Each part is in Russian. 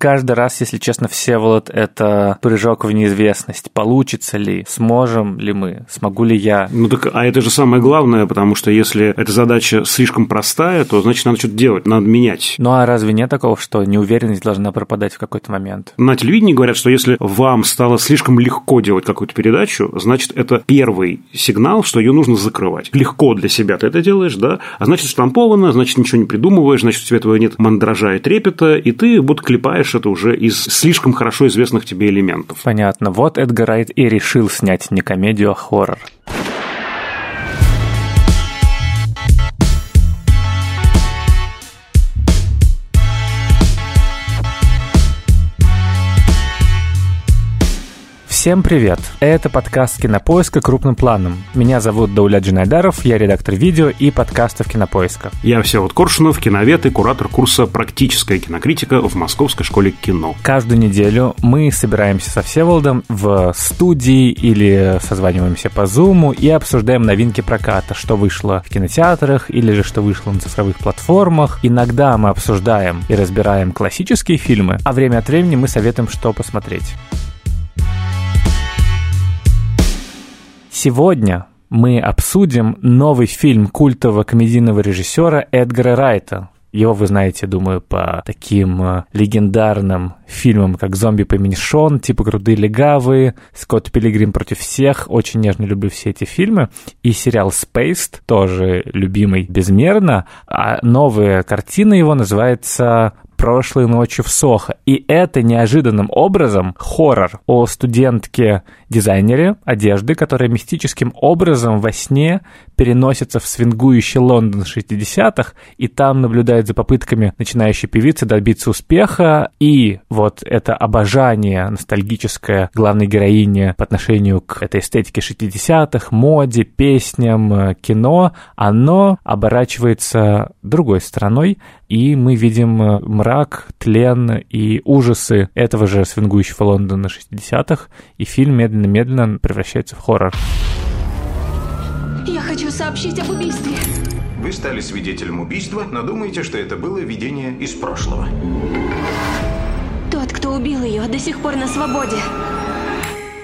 Каждый раз, если честно, Всеволод, это прыжок в неизвестность. Получится ли? Сможем ли мы? Смогу ли я? Ну так, а это же самое главное, потому что если эта задача слишком простая, то значит надо что-то делать, надо менять. Ну а разве нет такого, что неуверенность должна пропадать в какой-то момент? На телевидении говорят, что если вам стало слишком легко делать какую-то передачу, значит это первый сигнал, что ее нужно закрывать. Легко для себя ты это делаешь, да? А значит штамповано, значит ничего не придумываешь, значит у тебя этого нет мандража и трепета, и ты будто клепаешь понимаешь это уже из слишком хорошо известных тебе элементов. Понятно. Вот Эдгар Райт и решил снять не комедию, а хоррор. Всем привет! Это подкаст «Кинопоиска. Крупным планом». Меня зовут Дауля Джинайдаров, я редактор видео и подкастов «Кинопоиска». Я Всеволод Коршунов, киновед и куратор курса «Практическая кинокритика» в Московской школе кино. Каждую неделю мы собираемся со Всеволодом в студии или созваниваемся по Зуму и обсуждаем новинки проката, что вышло в кинотеатрах или же что вышло на цифровых платформах. Иногда мы обсуждаем и разбираем классические фильмы, а время от времени мы советуем, что посмотреть. Сегодня мы обсудим новый фильм культового комедийного режиссера Эдгара Райта. Его вы знаете, думаю, по таким э, легендарным фильмам, как «Зомби по имени Шон», типа «Крутые легавые», «Скотт Пилигрим против всех». Очень нежно люблю все эти фильмы. И сериал «Spaced», тоже любимый безмерно. А новая картина его называется прошлой ночью в Сохо. И это неожиданным образом хоррор о студентке-дизайнере одежды, которая мистическим образом во сне переносится в свингующий Лондон 60-х, и там наблюдает за попытками начинающей певицы добиться успеха, и вот это обожание ностальгическое главной героини по отношению к этой эстетике 60-х, моде, песням, кино, оно оборачивается другой стороной, и мы видим мрак, тлен и ужасы этого же свингующего Лондона 60-х, и фильм медленно-медленно превращается в хоррор. Хочу сообщить об убийстве. Вы стали свидетелем убийства, но думаете, что это было видение из прошлого. Тот, кто убил ее, до сих пор на свободе.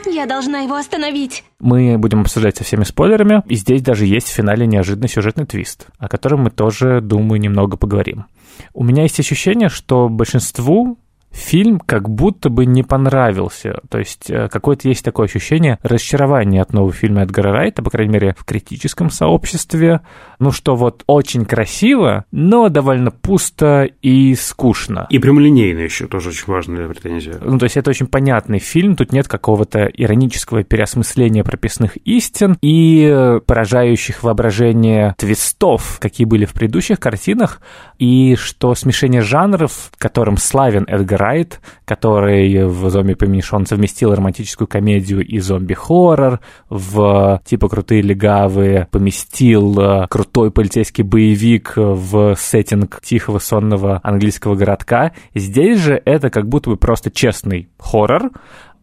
Я должна его остановить. Мы будем обсуждать со всеми спойлерами, и здесь даже есть в финале неожиданный сюжетный твист, о котором мы тоже, думаю, немного поговорим. У меня есть ощущение, что большинству фильм как будто бы не понравился. То есть э, какое-то есть такое ощущение разочарования от нового фильма Эдгара Райта, по крайней мере, в критическом сообществе. Ну что вот очень красиво, но довольно пусто и скучно. И прямолинейно еще тоже очень важная претензия. Ну то есть это очень понятный фильм, тут нет какого-то иронического переосмысления прописных истин и э, поражающих воображение твистов, какие были в предыдущих картинах, и что смешение жанров, которым славен Эдгар Райт, который в «Зомби по Шон» совместил романтическую комедию и зомби-хоррор, в типа «Крутые легавые» поместил э, крутой полицейский боевик в сеттинг тихого сонного английского городка. Здесь же это как будто бы просто честный хоррор,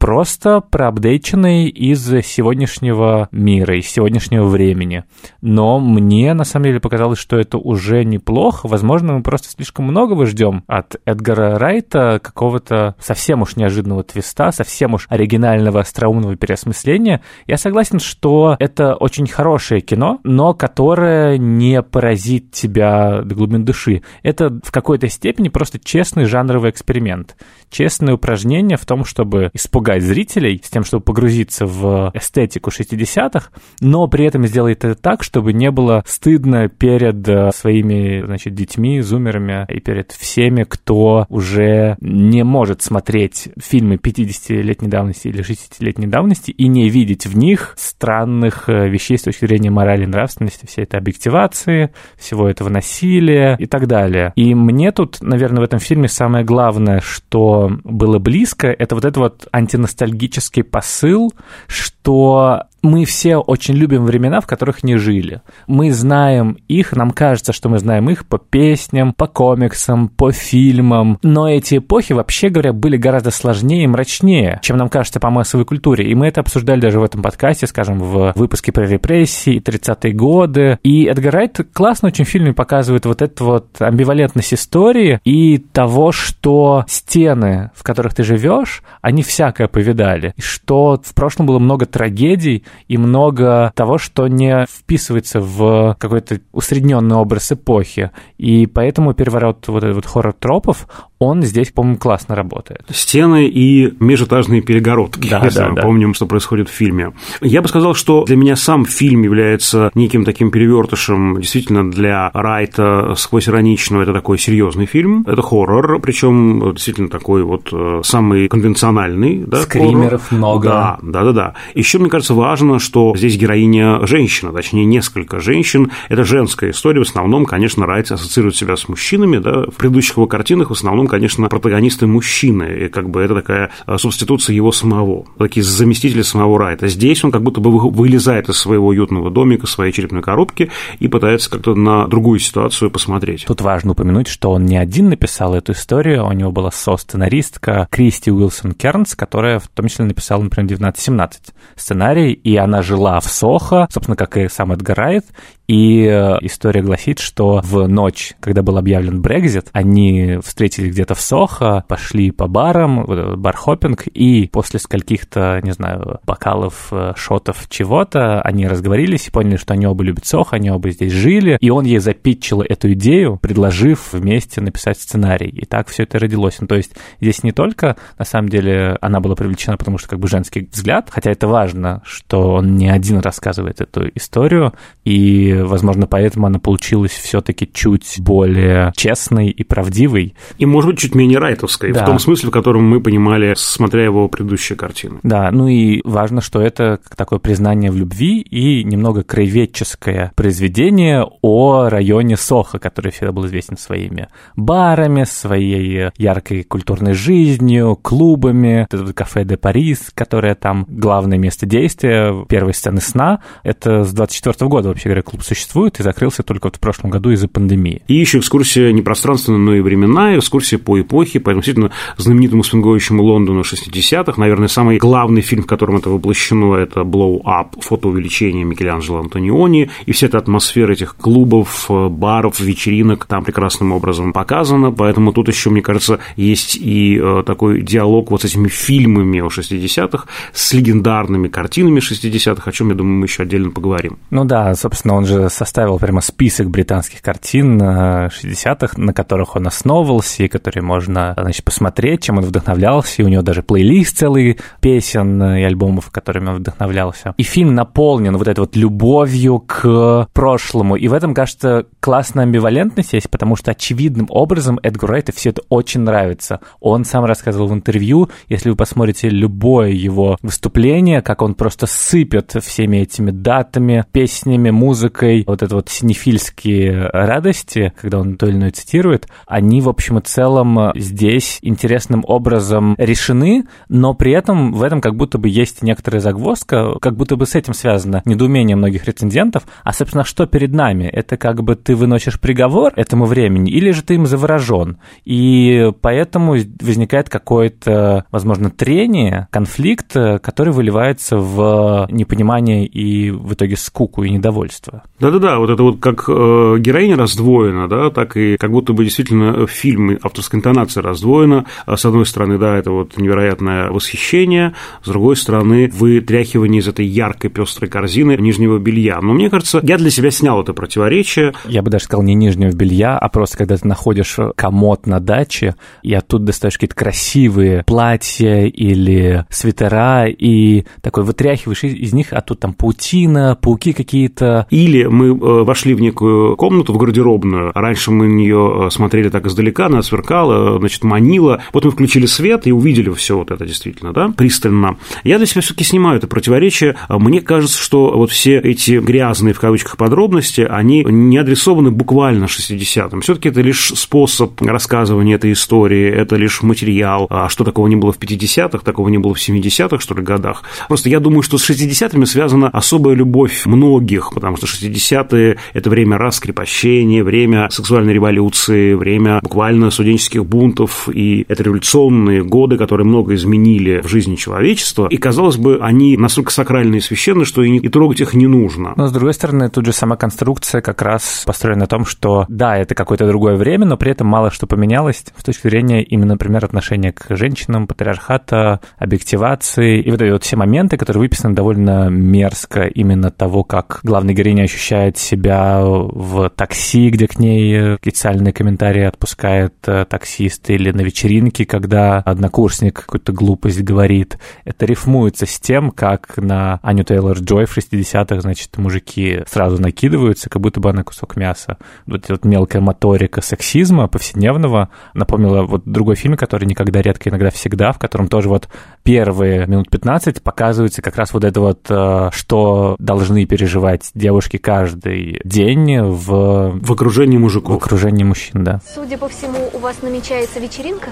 просто проапдейченный из сегодняшнего мира, из сегодняшнего времени. Но мне, на самом деле, показалось, что это уже неплохо. Возможно, мы просто слишком многого ждем от Эдгара Райта, какого-то совсем уж неожиданного твиста, совсем уж оригинального остроумного переосмысления. Я согласен, что это очень хорошее кино, но которое не поразит тебя до глубины души. Это в какой-то степени просто честный жанровый эксперимент. Честное упражнение в том, чтобы испугать напугать зрителей с тем, чтобы погрузиться в эстетику 60-х, но при этом сделает это так, чтобы не было стыдно перед э, своими, значит, детьми, зумерами и перед всеми, кто уже не может смотреть фильмы 50-летней давности или 60-летней давности и не видеть в них странных э, вещей с точки зрения морали и нравственности, всей этой объективации, всего этого насилия и так далее. И мне тут, наверное, в этом фильме самое главное, что было близко, это вот это вот анти ностальгический посыл, что мы все очень любим времена, в которых не жили. Мы знаем их, нам кажется, что мы знаем их по песням, по комиксам, по фильмам, но эти эпохи, вообще говоря, были гораздо сложнее и мрачнее, чем нам кажется по массовой культуре. И мы это обсуждали даже в этом подкасте, скажем, в выпуске про репрессии, 30-е годы. И Эдгар Райт классно очень в фильме показывает вот эту вот амбивалентность истории и того, что стены, в которых ты живешь, они всякое повидали. И что в прошлом было много трагедий и много того, что не вписывается в какой-то усредненный образ эпохи. И поэтому переворот вот этот вот хоррор-тропов, он здесь, по-моему, классно работает. Стены и межэтажные перегородки, да, если да, мы да. помним, что происходит в фильме. Я бы сказал, что для меня сам фильм является неким таким перевертышем действительно для Райта сквозь ироничного. Это такой серьезный фильм. Это хоррор, причем действительно такой вот э, самый конвенциональный. Да, Скримеров хоррор. много. Да, да, да, да. Еще, мне кажется, важно, что здесь героиня женщина, точнее, несколько женщин. Это женская история. В основном, конечно, Райт ассоциирует себя с мужчинами. Да. В предыдущих его картинах в основном, конечно, протагонисты мужчины. И как бы это такая э, субституция его самого. Такие заместители самого Райта. Здесь он как будто бы вы- вылезает из своего уютного домика, своей черепной коробки и пытается как-то на другую ситуацию посмотреть. Тут важно упомянуть, что он не один написал эту историю, у него была со-сценаристка Кристи Уилсон Кернс, которая в том числе написала, например, 1917 сценарий, и она жила в Сохо, собственно, как и сам Эдгар Райт, и э, история гласит, что в ночь, когда был объявлен Брекзит, они встретились где-то в Сохо, пошли по барам, бар-хоппинг, и после скольких-то, не знаю, бокалов, э, шотов чего-то, они разговорились и поняли, что они оба любят Сохо, они оба здесь жили, и он ей запитчил эту идею, предложив вместе написать сценарий. И так все это родилось. Ну, то есть здесь не только, на самом деле, она была привлечена, потому что как бы женский взгляд, хотя это важно, что он не один рассказывает эту историю, и, возможно, поэтому она получилась все-таки чуть более честной и правдивой. И, может быть, чуть менее райтовской, Да. в том смысле, в котором мы понимали, смотря его предыдущие картины. Да, ну и важно, что это такое признание в любви и немного краеведческое произведение о районе Сохо, который всегда был известен своими барами, своей яркой культурной жизнью, клубами, это вот кафе де Парис, которое там главное место действия, первой сцены сна. Это с 24 года, вообще говоря, клуб существует и закрылся только вот в прошлом году из-за пандемии. И еще экскурсия не пространственная, но и временная, экскурсия по эпохе, по действительно знаменитому свинговищему Лондону 60-х. Наверное, самый главный фильм, в котором это воплощено, это «Blow Up», фотоувеличение Микеланджело Антониони. И вся эта атмосфера этих клубов, э, баров, вечеринок там прекрасным образом показана. Поэтому тут еще, мне кажется, есть и э, такой диалог вот с этими фильмами о 60-х, с легендарными картинами 60-х, о чем, я думаю, мы еще отдельно поговорим. Ну да, собственно, он же составил прямо список британских картин э, 60-х, на которых он основывался, и которые можно, значит, посмотреть, чем он вдохновлялся, и у него даже плейлист целый песен э, и альбомов, которыми он вдохновлялся. И фильм наполнен вот этой вот любовью к прошлому, и в этом, кажется, классная амбивалентность есть, потому что очевидным образом Эдгару Райту все это очень нравится. Он сам рассказывал в интервью, если вы посмотрите любое его выступление, как он просто сыпет всеми этими датами, песнями, музыкой, вот это вот синефильские радости, когда он то или иное цитирует, они, в общем и целом, здесь интересным образом решены, но при этом в этом как будто бы есть некоторая загвоздка, как будто бы с этим связано недоумение многих рецензентов, а, собственно, что перед нами? Это как бы ты выносишь приговор этому времени, или же ты им заворожен? И поэтому возникает какое-то, возможно, трение, конфликт, который выливается в непонимание и в итоге скуку и недовольство. Да-да-да, вот это вот как э, героиня раздвоена, да, так и как будто бы действительно фильм, авторская интонация раздвоена. А С одной стороны, да, это вот невероятное восхищение, с другой стороны, вытряхивание из этой яркой пестрой корзины нижнего белья. Но мне кажется, я для себя снял это противоречие. Я бы даже сказал не нижнего белья, а просто когда ты находишь комод на даче, и оттуда достаешь какие-то красивые платья или свитера, и такой вытряхиваешь из них, а тут там паутина, пауки какие-то. Или мы э, вошли в некую комнату, в гардеробную. Раньше мы на нее смотрели так издалека, она сверкала, значит, манила. Вот мы включили свет и увидели все вот это действительно, да, пристально. Я для себя все-таки снимаю это противоречие. Мне кажется, что вот все эти грязные, в кавычках, подробности, они не адресованы буквально 60-м. Все-таки это лишь способ рассказывания этой истории, это лишь материал. А что такого не было в 50-х, такого не было в 70-х, что ли, годах. Просто я думаю, что с 60-ми связана особая любовь многих, потому что 60-е – это время раскрепощения, время сексуальной революции, время буквально студенческих бунтов, и это революционные годы, которые много изменили в жизни человечества, и, казалось бы, они настолько сакральные и священные, что и, и трогать их не нужно. Но, с другой стороны, тут же сама конструкция как раз построена на том, что, да, это какое-то другое время, но при этом мало что поменялось с точки зрения именно, например, отношения к женщинам, патриархата, объективации, и вот эти вот все моменты, которые выписаны довольно мерзко, именно того, как главная героиня ощущает себя в такси, где к ней специальные комментарии отпускает э, таксист, или на вечеринке, когда однокурсник какую-то глупость говорит. Это рифмуется с тем, как на Аню Тейлор-Джой в 60-х, значит, мужики сразу накидываются, как будто бы она кусок мяса. Вот эта вот мелкая моторика сексизма повседневного напомнила вот другой фильм, который «Никогда, редко, иногда, всегда», в котором тоже вот первые минут 15 показывается как раз вот это вот, э, что должны переживать девушки каждый день в... В окружении мужиков. В окружении мужчин, да. Судя по всему, у вас намечается вечеринка?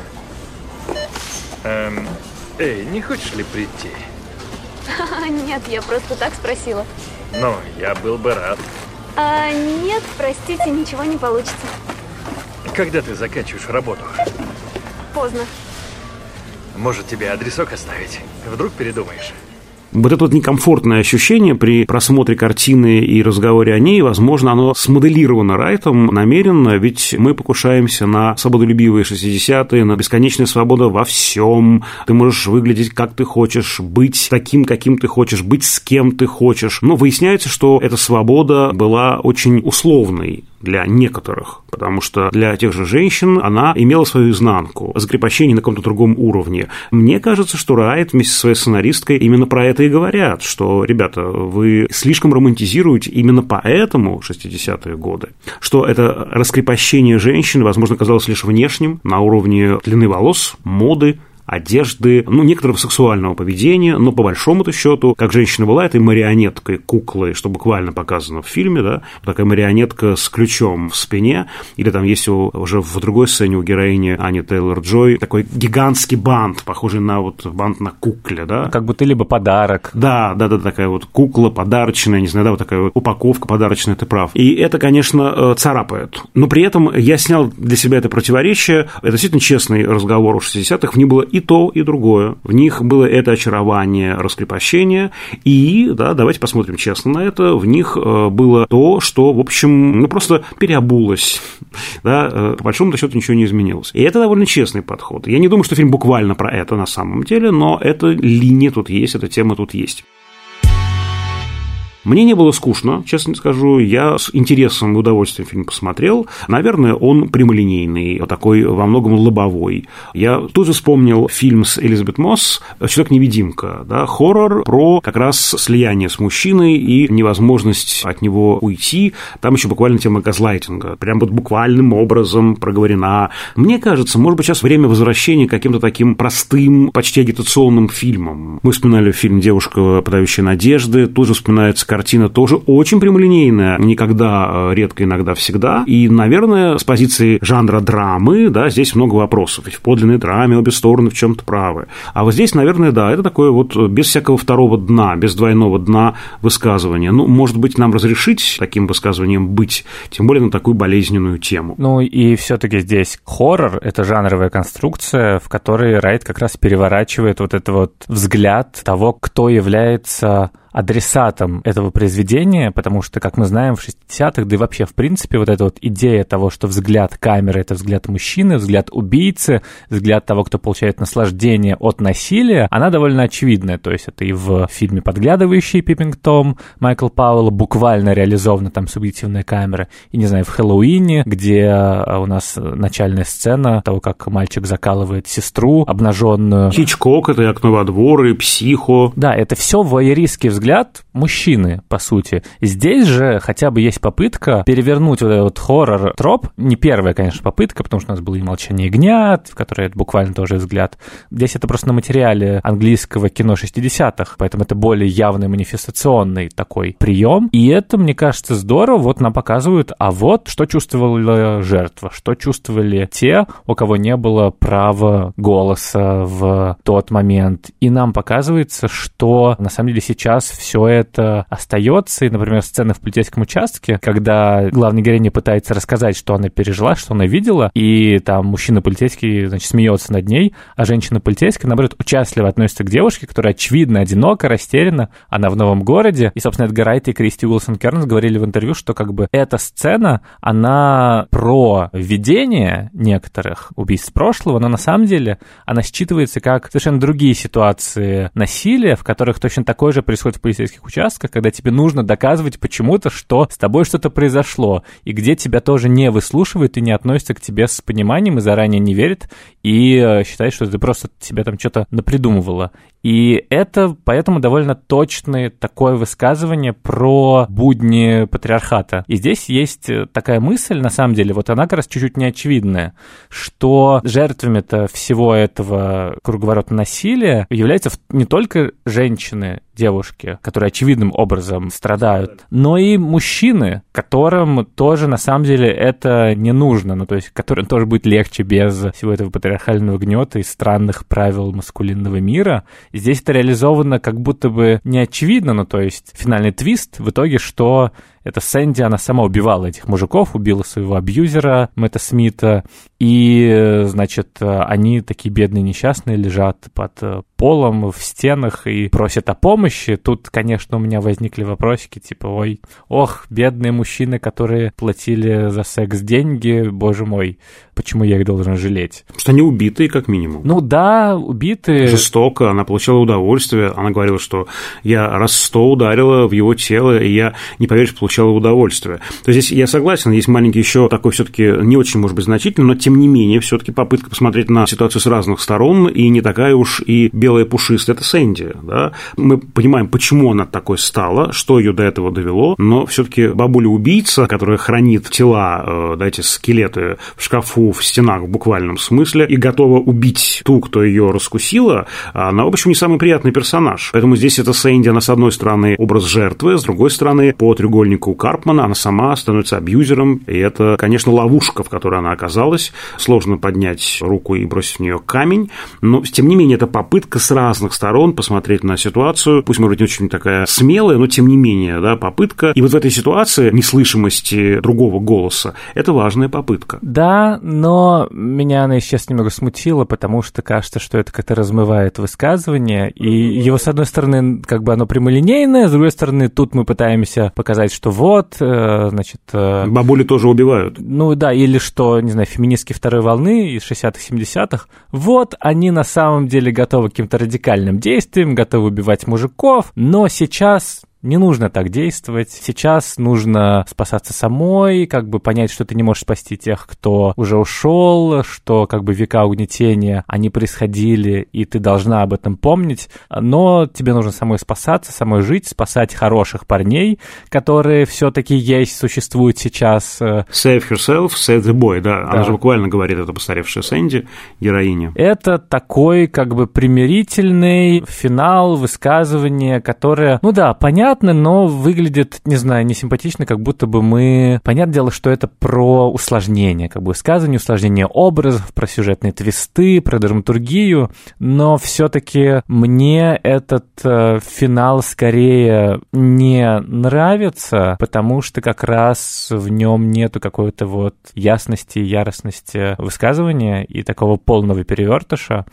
Эм, эй, не хочешь ли прийти? Нет, я просто так спросила. Ну, я был бы рад. А, нет, простите, ничего не получится. Когда ты заканчиваешь работу? Поздно. Может, тебе адресок оставить? Вдруг передумаешь? Вот это вот некомфортное ощущение при просмотре картины и разговоре о ней, возможно, оно смоделировано Райтом намеренно, ведь мы покушаемся на свободолюбивые 60-е, на бесконечную свободу во всем. Ты можешь выглядеть как ты хочешь, быть таким, каким ты хочешь, быть с кем ты хочешь. Но выясняется, что эта свобода была очень условной для некоторых, потому что для тех же женщин она имела свою изнанку, закрепощение на каком-то другом уровне. Мне кажется, что Райт вместе со своей сценаристкой именно про это и говорят, что, ребята, вы слишком романтизируете именно поэтому 60-е годы, что это раскрепощение женщины, возможно, казалось лишь внешним, на уровне длины волос, моды, одежды, ну, некоторого сексуального поведения, но по большому-то счету, как женщина была этой марионеткой, куклой, что буквально показано в фильме, да, такая марионетка с ключом в спине, или там есть у, уже в другой сцене у героини Ани Тейлор-Джой такой гигантский бант, похожий на вот бант на кукле, да. Как будто либо подарок. Да, да, да, такая вот кукла подарочная, не знаю, да, вот такая вот упаковка подарочная, ты прав. И это, конечно, э, царапает. Но при этом я снял для себя это противоречие. Это действительно честный разговор у 60-х. В ней было и и то, и другое. В них было это очарование, раскрепощение, и, да, давайте посмотрим честно на это, в них э, было то, что, в общем, ну, просто переобулось, да, э, по большому счету ничего не изменилось. И это довольно честный подход. Я не думаю, что фильм буквально про это на самом деле, но эта линия тут есть, эта тема тут есть. Мне не было скучно, честно скажу. Я с интересом и удовольствием фильм посмотрел. Наверное, он прямолинейный, такой во многом лобовой. Я тут же вспомнил фильм с Элизабет Мосс «Человек-невидимка». Да, хоррор про как раз слияние с мужчиной и невозможность от него уйти. Там еще буквально тема газлайтинга. Прям вот буквальным образом проговорена. Мне кажется, может быть, сейчас время возвращения к каким-то таким простым, почти агитационным фильмам. Мы вспоминали фильм «Девушка, подающая надежды». Тут же вспоминается картина тоже очень прямолинейная, никогда, э, редко, иногда, всегда. И, наверное, с позиции жанра драмы, да, здесь много вопросов. Ведь в подлинной драме обе стороны в чем-то правы. А вот здесь, наверное, да, это такое вот без всякого второго дна, без двойного дна высказывания. Ну, может быть, нам разрешить таким высказыванием быть, тем более на такую болезненную тему. Ну и все-таки здесь хоррор – это жанровая конструкция, в которой Райт как раз переворачивает вот этот вот взгляд того, кто является адресатом этого произведения, потому что, как мы знаем, в 60-х, да и вообще, в принципе, вот эта вот идея того, что взгляд камеры — это взгляд мужчины, взгляд убийцы, взгляд того, кто получает наслаждение от насилия, она довольно очевидная. То есть это и в фильме «Подглядывающий» Пиппинг Том Майкл Пауэлла буквально реализована там субъективная камера. И, не знаю, в «Хэллоуине», где а, у нас начальная сцена того, как мальчик закалывает сестру обнаженную. Хичкок — это «Окно во двор» и «Психо». Да, это все воеристский взгляд взгляд, мужчины, по сути. Здесь же хотя бы есть попытка перевернуть вот этот хоррор-троп. Не первая, конечно, попытка, потому что у нас было и «Молчание ягнят», в которой это буквально тоже взгляд. Здесь это просто на материале английского кино 60-х, поэтому это более явный манифестационный такой прием. И это, мне кажется, здорово. Вот нам показывают, а вот что чувствовала жертва, что чувствовали те, у кого не было права голоса в тот момент. И нам показывается, что на самом деле сейчас все это остается. И, например, сцена в полицейском участке, когда главная героиня пытается рассказать, что она пережила, что она видела, и там мужчина полицейский, значит, смеется над ней, а женщина полицейская, наоборот, участливо относится к девушке, которая, очевидно, одинока, растеряна, она в новом городе. И, собственно, Эдгар Райт и Кристи Уилсон Кернс говорили в интервью, что как бы эта сцена, она про видение некоторых убийств прошлого, но на самом деле она считывается как совершенно другие ситуации насилия, в которых точно такое же происходит в полицейских участках, когда тебе нужно доказывать почему-то, что с тобой что-то произошло, и где тебя тоже не выслушивают и не относятся к тебе с пониманием и заранее не верят, и э, считают, что ты просто себе там что-то напридумывала. И это поэтому довольно точное такое высказывание про будни патриархата. И здесь есть э, такая мысль, на самом деле, вот она как раз чуть-чуть неочевидная, что жертвами-то всего этого круговорота насилия являются не только женщины, девушки, которые очевидным образом страдают, но и мужчины, которым тоже на самом деле это не нужно, ну то есть которым тоже будет легче без всего этого патриархального гнета и странных правил маскулинного мира. И здесь это реализовано как будто бы не очевидно, ну то есть финальный твист в итоге, что это Сэнди, она сама убивала этих мужиков, убила своего абьюзера Мэтта Смита, и, значит, они такие бедные несчастные лежат под полом, в стенах и просят о помощи. Тут, конечно, у меня возникли вопросики, типа, ой, ох, бедные мужчины, которые платили за секс деньги, боже мой, почему я их должен жалеть? Потому что они убитые, как минимум. Ну да, убитые. Жестоко, она получала удовольствие, она говорила, что я раз сто ударила в его тело, и я, не поверишь, получала удовольствие. То есть здесь я согласен, есть маленький еще такой все-таки не очень, может быть, значительный, но тем не менее, все-таки попытка посмотреть на ситуацию с разных сторон, и не такая уж и белая пушистая, это Сэнди, да. Мы понимаем, почему она такой стала, что ее до этого довело, но все-таки бабуля-убийца, которая хранит тела, э, да, эти скелеты в шкафу, в стенах в буквальном смысле, и готова убить ту, кто ее раскусила, она, в общем, не самый приятный персонаж. Поэтому здесь это Сэнди, она, с одной стороны, образ жертвы, с другой стороны, по треугольнику Карпмана она сама становится абьюзером, и это, конечно, ловушка, в которой она оказалась. Сложно поднять руку и бросить в нее камень, но, тем не менее, это попытка с разных сторон посмотреть на ситуацию, пусть, может быть, не очень такая смелая, но, тем не менее, да, попытка. И вот в этой ситуации неслышимости другого голоса – это важная попытка. Да, но меня она сейчас немного смутила, потому что кажется, что это как-то размывает высказывание, и его, с одной стороны, как бы оно прямолинейное, с другой стороны, тут мы пытаемся показать, что вот, э, значит... Э, Бабули тоже убивают. Ну да, или что, не знаю, феминистки второй волны из 60-х, 70-х, вот они на самом деле готовы к каким-то радикальным действиям, готовы убивать мужиков, но сейчас не нужно так действовать. Сейчас нужно спасаться самой, как бы понять, что ты не можешь спасти тех, кто уже ушел, что как бы века угнетения, они происходили, и ты должна об этом помнить. Но тебе нужно самой спасаться, самой жить, спасать хороших парней, которые все-таки есть, существуют сейчас. Save yourself, save the boy, да. да. Она же буквально говорит это постаревшая Сэнди, героиня. Это такой как бы примирительный финал, высказывание, которое, ну да, понятно, понятно, но выглядит, не знаю, не симпатично, как будто бы мы... Понятное дело, что это про усложнение, как бы сказывание, усложнение образов, про сюжетные твисты, про драматургию, но все-таки мне этот э, финал скорее не нравится, потому что как раз в нем нету какой-то вот ясности, яростности высказывания и такого полного перевертыша.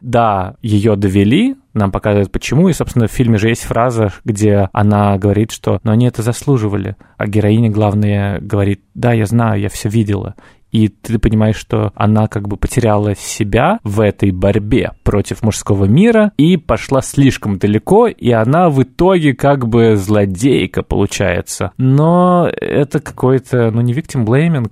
Да, ее довели, нам показывают почему, и, собственно, в фильме же есть фраза, где она говорит, что «но они это заслуживали», а героиня, главная, говорит «да, я знаю, я все видела». И ты понимаешь, что она как бы потеряла себя в этой борьбе против мужского мира и пошла слишком далеко, и она в итоге как бы злодейка получается. Но это какой-то, ну не victim blaming,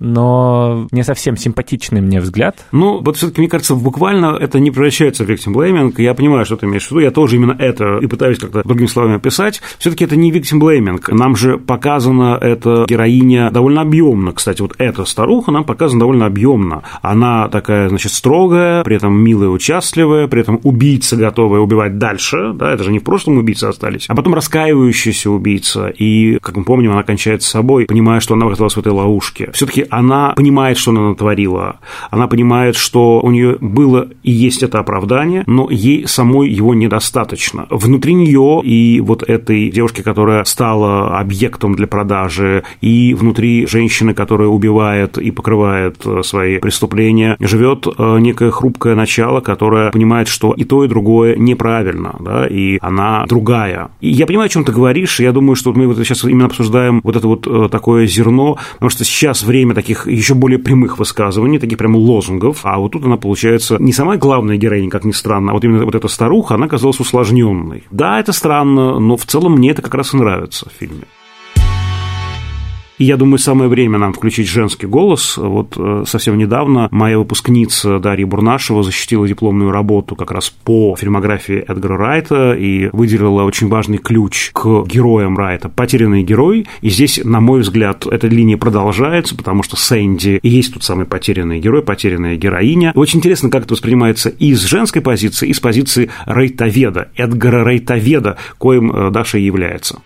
но не совсем симпатичный мне взгляд. Ну, вот все-таки, мне кажется, буквально это не превращается в victim blaming. Я понимаю, что ты имеешь в виду, я тоже именно это и пытаюсь как-то другими словами описать. Все-таки это не victim blaming. Нам же показана эта героиня довольно объемно. Кстати, вот эта старуха нам показана довольно объемно. Она такая, значит, строгая, при этом милая, участливая, при этом убийца, готовая убивать дальше. Да, это же не в прошлом убийцы остались, а потом раскаивающийся убийца. И, как мы помним, она кончает с собой, понимая, что она оказалась в этой ловушке. Все-таки она понимает, что она натворила. Она понимает, что у нее было и есть это оправдание, но ей самой его недостаточно. Внутри нее и вот этой девушки, которая стала объектом для продажи, и внутри женщины, которая убивает и покрывает э, свои преступления, живет э, некое хрупкое начало, которое понимает, что и то, и другое неправильно, да, и она другая. И я понимаю, о чем ты говоришь, я думаю, что мы вот сейчас именно обсуждаем вот это вот э, такое зерно, потому что сейчас время таких еще более прямых высказываний, таких прям лозунгов, а вот тут она получается не самая главная героиня, как ни странно, а вот именно вот эта старуха, она оказалась усложненной. Да, это странно, но в целом мне это как раз и нравится в фильме. И я думаю, самое время нам включить женский голос. Вот э, совсем недавно моя выпускница Дарья Бурнашева защитила дипломную работу как раз по фильмографии Эдгара Райта и выделила очень важный ключ к героям Райта «Потерянный герой». И здесь, на мой взгляд, эта линия продолжается, потому что Сэнди и есть тот самый потерянный герой, потерянная героиня. Очень интересно, как это воспринимается и с женской позиции, и с позиции Рейтоведа, Эдгара Рейтоведа, коим э, Даша и является.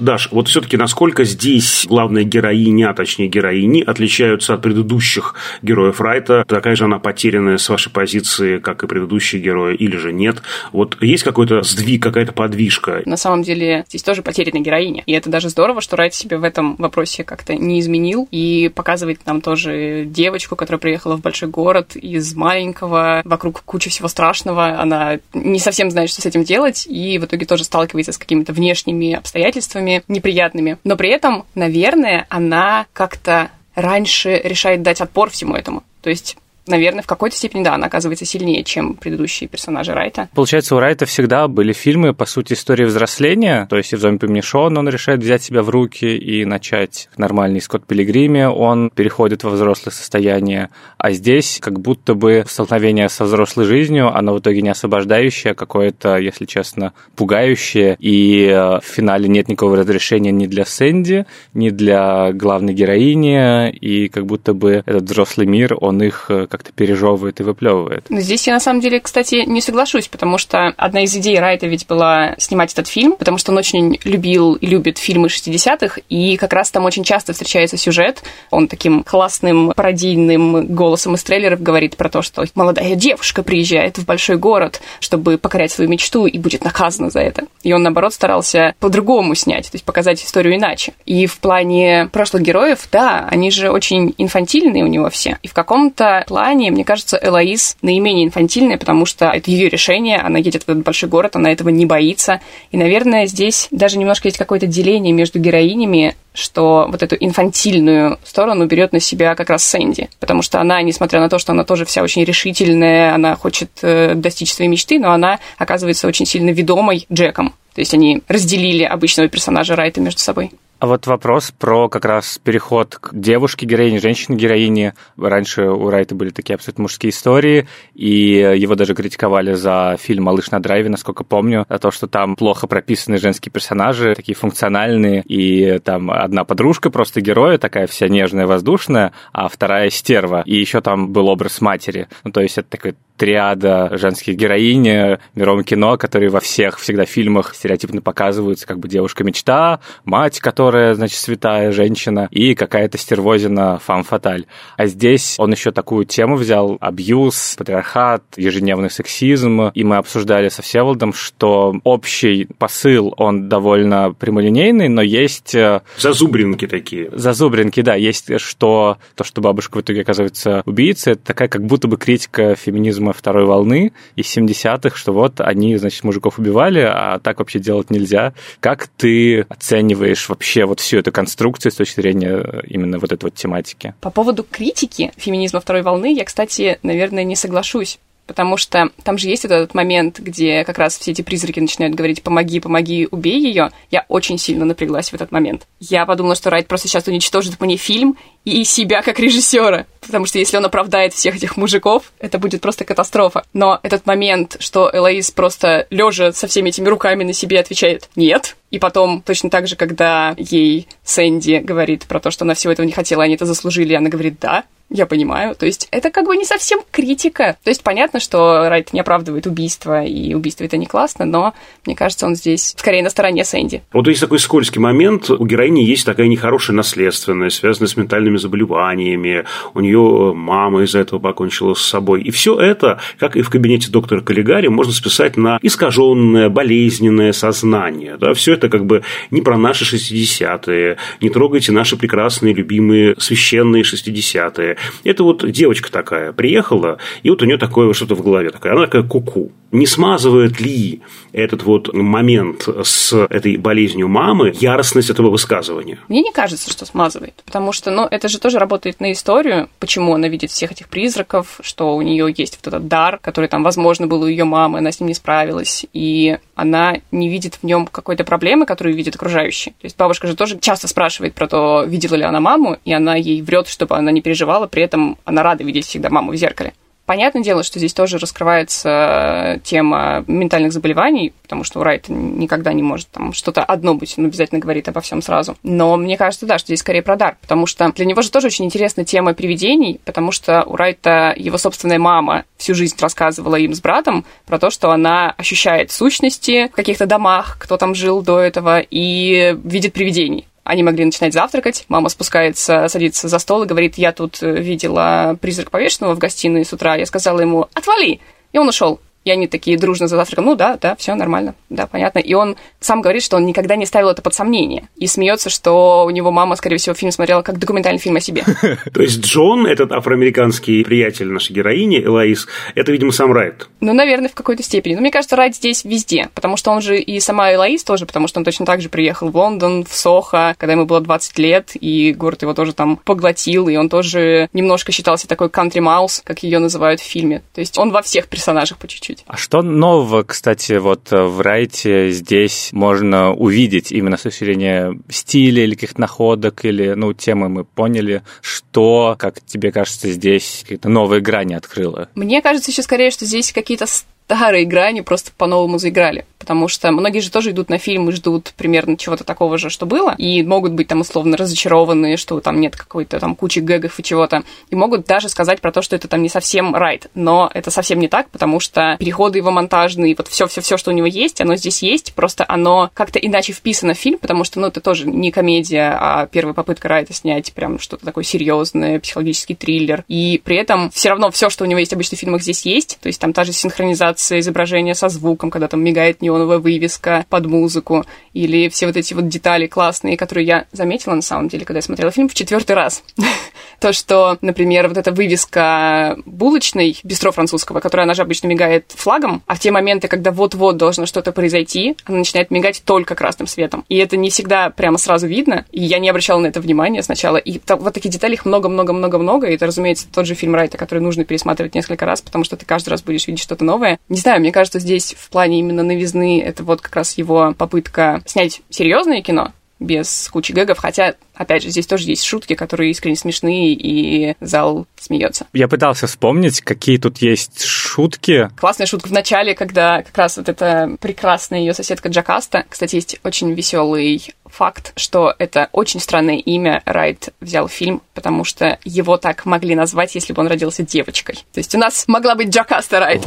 Даш, вот все-таки насколько здесь главная героиня, а точнее героини, отличаются от предыдущих героев Райта? Такая же она потерянная с вашей позиции, как и предыдущие герои, или же нет? Вот есть какой-то сдвиг, какая-то подвижка? На самом деле здесь тоже потерянная героиня. И это даже здорово, что Райт себе в этом вопросе как-то не изменил и показывает нам тоже девочку, которая приехала в большой город из маленького, вокруг куча всего страшного, она не совсем знает, что с этим делать, и в итоге тоже сталкивается с какими-то внешними обстоятельствами, ситуациями неприятными. Но при этом, наверное, она как-то раньше решает дать отпор всему этому. То есть наверное, в какой-то степени, да, она оказывается сильнее, чем предыдущие персонажи Райта. Получается, у Райта всегда были фильмы, по сути, истории взросления, то есть и в «Зомби по Шон» он решает взять себя в руки и начать нормальный Скотт Пилигриме, он переходит во взрослое состояние, а здесь как будто бы столкновение со взрослой жизнью, оно в итоге не освобождающее, а какое-то, если честно, пугающее, и э, в финале нет никакого разрешения ни для Сэнди, ни для главной героини, и как будто бы этот взрослый мир, он их э, как-то пережевывает и выплевывает. Здесь я на самом деле, кстати, не соглашусь, потому что одна из идей Райта ведь была снимать этот фильм, потому что он очень любил и любит фильмы 60-х, и как раз там очень часто встречается сюжет. Он таким классным пародийным голосом из трейлеров говорит про то, что молодая девушка приезжает в большой город, чтобы покорять свою мечту и будет наказана за это. И он, наоборот, старался по-другому снять, то есть показать историю иначе. И в плане прошлых героев, да, они же очень инфантильные у него все. И в каком-то плане плане, мне кажется, Элоиз наименее инфантильная, потому что это ее решение, она едет в этот большой город, она этого не боится. И, наверное, здесь даже немножко есть какое-то деление между героинями, что вот эту инфантильную сторону берет на себя как раз Сэнди. Потому что она, несмотря на то, что она тоже вся очень решительная, она хочет э, достичь своей мечты, но она оказывается очень сильно ведомой Джеком. То есть они разделили обычного персонажа Райта между собой. А вот вопрос про как раз переход к девушке-героине, женщине-героине. Раньше у Райта были такие абсолютно мужские истории, и его даже критиковали за фильм «Малыш на драйве», насколько помню, за то, что там плохо прописаны женские персонажи, такие функциональные, и там одна подружка просто героя, такая вся нежная, воздушная, а вторая стерва. И еще там был образ матери. Ну, то есть это такой триада женских героинь мировом кино, которые во всех всегда фильмах стереотипно показываются, как бы девушка-мечта, мать, которая, значит, святая женщина, и какая-то стервозина фам-фаталь. А здесь он еще такую тему взял, абьюз, патриархат, ежедневный сексизм, и мы обсуждали со Всеволодом, что общий посыл, он довольно прямолинейный, но есть... Э, зазубринки такие. Зазубринки, да, есть что... То, что бабушка в итоге оказывается убийцей, это такая как будто бы критика феминизма второй волны из 70-х, что вот они, значит, мужиков убивали, а так вообще делать нельзя. Как ты оцениваешь вообще вот всю эту конструкцию с точки зрения именно вот этой вот тематики? По поводу критики феминизма второй волны я, кстати, наверное, не соглашусь потому что там же есть этот момент, где как раз все эти призраки начинают говорить «помоги, помоги, убей ее». Я очень сильно напряглась в этот момент. Я подумала, что Райт просто сейчас уничтожит мне фильм и себя как режиссера, потому что если он оправдает всех этих мужиков, это будет просто катастрофа. Но этот момент, что Элоиз просто лежа со всеми этими руками на себе отвечает «нет», и потом, точно так же, когда ей Сэнди говорит про то, что она всего этого не хотела, они это заслужили, она говорит «да», я понимаю. То есть это как бы не совсем критика. То есть понятно, что Райт не оправдывает убийство, и убийство это не классно, но мне кажется, он здесь скорее на стороне Сэнди. Вот есть такой скользкий момент. У героини есть такая нехорошая наследственность, связанная с ментальными заболеваниями. У нее мама из-за этого покончила с собой. И все это, как и в кабинете доктора Каллигари, можно списать на искаженное, болезненное сознание. Да, все это как бы не про наши 60-е, не трогайте наши прекрасные, любимые, священные 60-е. Это вот девочка такая приехала, и вот у нее такое что-то в голове такая, она такая куку. Не смазывает ли этот вот момент с этой болезнью мамы яростность этого высказывания? Мне не кажется, что смазывает, потому что, ну, это же тоже работает на историю, почему она видит всех этих призраков, что у нее есть вот этот дар, который там, возможно, был у ее мамы, она с ним не справилась, и она не видит в нем какой-то проблемы, которую видят окружающие. То есть бабушка же тоже часто спрашивает про то, видела ли она маму, и она ей врет, чтобы она не переживала, при этом она рада видеть всегда маму в зеркале. Понятное дело, что здесь тоже раскрывается тема ментальных заболеваний, потому что у Райта никогда не может там что-то одно быть, он обязательно говорит обо всем сразу. Но мне кажется, да, что здесь скорее про дар, потому что для него же тоже очень интересна тема привидений, потому что у Райта его собственная мама всю жизнь рассказывала им с братом про то, что она ощущает сущности в каких-то домах, кто там жил до этого, и видит привидений. Они могли начинать завтракать. Мама спускается, садится за стол и говорит, я тут э, видела призрак повешенного в гостиной с утра. Я сказала ему, отвали! И он ушел. И они такие дружно за завтраком, ну да, да, все нормально, да, понятно. И он сам говорит, что он никогда не ставил это под сомнение. И смеется, что у него мама, скорее всего, фильм смотрела как документальный фильм о себе. То есть Джон, этот афроамериканский приятель нашей героини, Элоиз, это, видимо, сам Райт. Ну, наверное, в какой-то степени. Но мне кажется, Райт здесь везде, потому что он же и сама Элоиз тоже, потому что он точно так же приехал в Лондон, в Сохо, когда ему было 20 лет, и город его тоже там поглотил, и он тоже немножко считался такой mouse, как ее называют в фильме. То есть он во всех персонажах по чуть-чуть. А что нового, кстати, вот в Райте здесь можно увидеть? Именно с точки зрения стиля или каких-то находок, или, ну, темы мы поняли, что, как тебе кажется, здесь какие-то новые грани открыло? Мне кажется еще скорее, что здесь какие-то старые грани просто по-новому заиграли. Потому что многие же тоже идут на фильм и ждут примерно чего-то такого же, что было, и могут быть там условно разочарованы, что там нет какой-то там кучи гэгов и чего-то, и могут даже сказать про то, что это там не совсем райт. Но это совсем не так, потому что переходы его монтажные, вот все-все-все, что у него есть, оно здесь есть, просто оно как-то иначе вписано в фильм, потому что, ну, это тоже не комедия, а первая попытка Райта снять прям что-то такое серьезное, психологический триллер. И при этом все равно все, что у него есть обычно в фильмах, здесь есть. То есть там та же синхронизация изображения со звуком, когда там мигает неоновая вывеска под музыку, или все вот эти вот детали классные, которые я заметила на самом деле, когда я смотрела фильм в четвертый раз. То, что, например, вот эта вывеска булочной, бистро французского, которая, она же обычно мигает флагом, а в те моменты, когда вот-вот должно что-то произойти, она начинает мигать только красным светом. И это не всегда прямо сразу видно, и я не обращала на это внимания сначала. И вот таких деталей их много-много-много-много, и это, разумеется, тот же фильм Райта, который нужно пересматривать несколько раз, потому что ты каждый раз будешь видеть что-то новое. Не знаю, мне кажется, здесь в плане именно новизны это вот как раз его попытка снять серьезное кино, без кучи гэгов, хотя, опять же, здесь тоже есть шутки, которые искренне смешные, и зал смеется. Я пытался вспомнить, какие тут есть шутки. Классная шутка в начале, когда как раз вот эта прекрасная ее соседка Джакаста, кстати, есть очень веселый факт, что это очень странное имя Райт взял фильм, потому что его так могли назвать, если бы он родился девочкой. То есть у нас могла быть Джакаста Райт.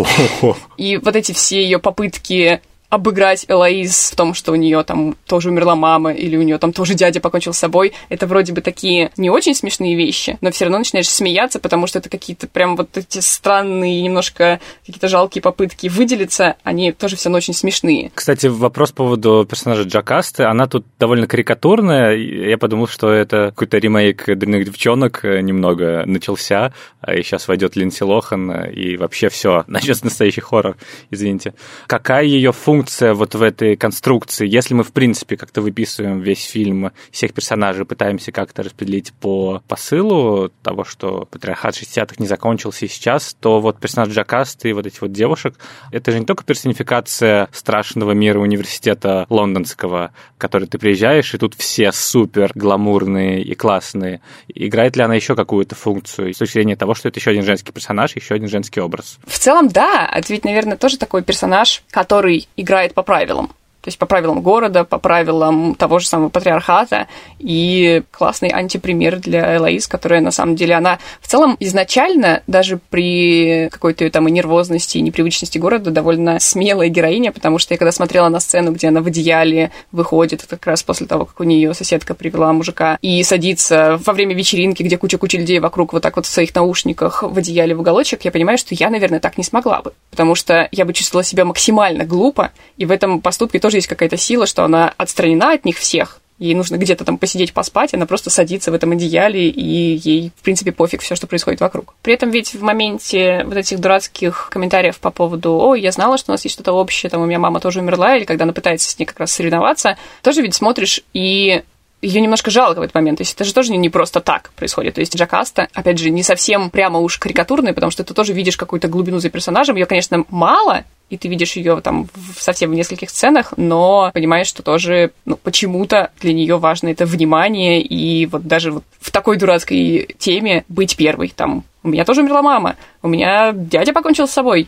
И вот эти все ее попытки обыграть Элоиз в том, что у нее там тоже умерла мама, или у нее там тоже дядя покончил с собой. Это вроде бы такие не очень смешные вещи, но все равно начинаешь смеяться, потому что это какие-то прям вот эти странные, немножко какие-то жалкие попытки выделиться, они тоже все равно очень смешные. Кстати, вопрос по поводу персонажа Джакасты. Она тут довольно карикатурная. Я подумал, что это какой-то ремейк «Дрянных девчонок» немного начался, и сейчас войдет Линдси Лохан, и вообще все начнется настоящий хоррор, извините. Какая ее функция функция вот в этой конструкции? Если мы, в принципе, как-то выписываем весь фильм, всех персонажей, пытаемся как-то распределить по посылу того, что патриархат 60-х не закончился и сейчас, то вот персонаж Джакасты и вот этих вот девушек, это же не только персонификация страшного мира университета лондонского, в который ты приезжаешь, и тут все супер гламурные и классные. Играет ли она еще какую-то функцию с точки зрения того, что это еще один женский персонаж, еще один женский образ? В целом, да. Это ведь, наверное, тоже такой персонаж, который играет по правилам то есть по правилам города, по правилам того же самого патриархата, и классный антипример для Элоиз, которая на самом деле, она в целом изначально, даже при какой-то там и нервозности, и непривычности города, довольно смелая героиня, потому что я когда смотрела на сцену, где она в одеяле выходит, это как раз после того, как у нее соседка привела мужика, и садится во время вечеринки, где куча-куча людей вокруг вот так вот в своих наушниках в одеяле в уголочек, я понимаю, что я, наверное, так не смогла бы, потому что я бы чувствовала себя максимально глупо, и в этом поступке тоже тоже есть какая-то сила, что она отстранена от них всех, ей нужно где-то там посидеть, поспать, она просто садится в этом одеяле, и ей, в принципе, пофиг все, что происходит вокруг. При этом ведь в моменте вот этих дурацких комментариев по поводу «О, я знала, что у нас есть что-то общее, там у меня мама тоже умерла», или когда она пытается с ней как раз соревноваться, тоже ведь смотришь и ее немножко жалко в этот момент. То есть это же тоже не просто так происходит. То есть Джакаста, опять же, не совсем прямо уж карикатурная, потому что ты тоже видишь какую-то глубину за персонажем. Ее, конечно, мало, и ты видишь ее там в, совсем в нескольких сценах, но понимаешь, что тоже ну, почему-то для нее важно это внимание, и вот даже вот в такой дурацкой теме быть первой. Там, у меня тоже умерла мама, у меня дядя покончил с собой.